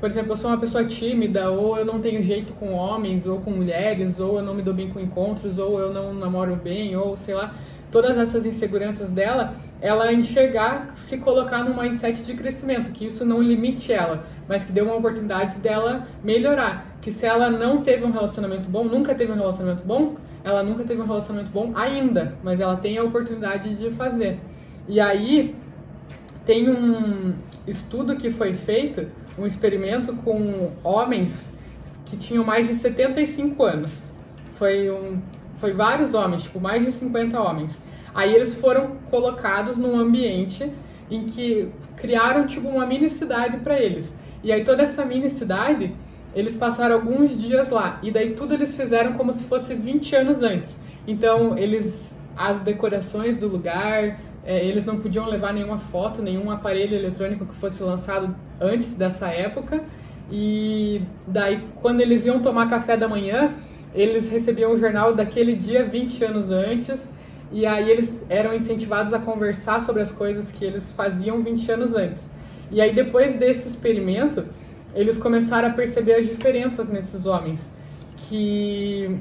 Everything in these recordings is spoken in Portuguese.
por exemplo, eu sou uma pessoa tímida, ou eu não tenho jeito com homens, ou com mulheres, ou eu não me dou bem com encontros, ou eu não namoro bem, ou sei lá, todas essas inseguranças dela, ela enxergar, se colocar num mindset de crescimento, que isso não limite ela, mas que dê uma oportunidade dela melhorar. Que se ela não teve um relacionamento bom, nunca teve um relacionamento bom, ela nunca teve um relacionamento bom ainda, mas ela tem a oportunidade de fazer. E aí tem um estudo que foi feito, um experimento com homens que tinham mais de 75 anos. Foi um foi vários homens, tipo mais de 50 homens. Aí eles foram colocados num ambiente em que criaram tipo uma mini cidade para eles. E aí toda essa mini cidade, eles passaram alguns dias lá. E daí tudo eles fizeram como se fosse 20 anos antes. Então eles as decorações do lugar, é, eles não podiam levar nenhuma foto, nenhum aparelho eletrônico que fosse lançado antes dessa época. E daí quando eles iam tomar café da manhã, eles recebiam o jornal daquele dia 20 anos antes, e aí eles eram incentivados a conversar sobre as coisas que eles faziam 20 anos antes. E aí depois desse experimento, eles começaram a perceber as diferenças nesses homens, que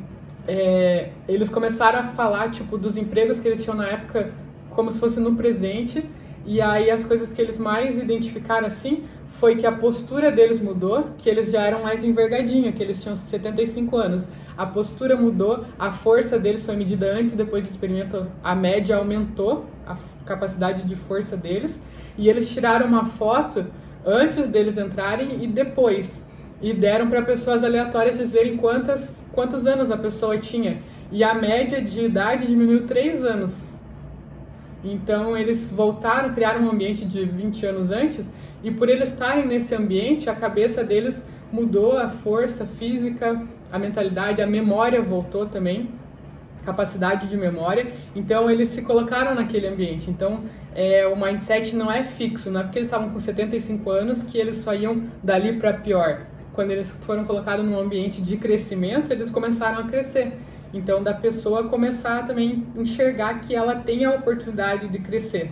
é, eles começaram a falar tipo dos empregos que eles tinham na época como se fosse no presente e aí as coisas que eles mais identificaram assim foi que a postura deles mudou, que eles já eram mais envergadinho, que eles tinham 75 anos. A postura mudou, a força deles foi medida antes e depois do experimento, a média aumentou, a capacidade de força deles, e eles tiraram uma foto antes deles entrarem e depois. E deram para pessoas aleatórias dizerem quantas, quantos anos a pessoa tinha. E a média de idade diminuiu 3 anos então eles voltaram, criaram um ambiente de 20 anos antes, e por eles estarem nesse ambiente, a cabeça deles mudou, a força física, a mentalidade, a memória voltou também, capacidade de memória. Então eles se colocaram naquele ambiente. Então é, o mindset não é fixo, não é porque eles estavam com 75 anos que eles só iam dali para pior. Quando eles foram colocados num ambiente de crescimento, eles começaram a crescer. Então, da pessoa começar também a enxergar que ela tem a oportunidade de crescer.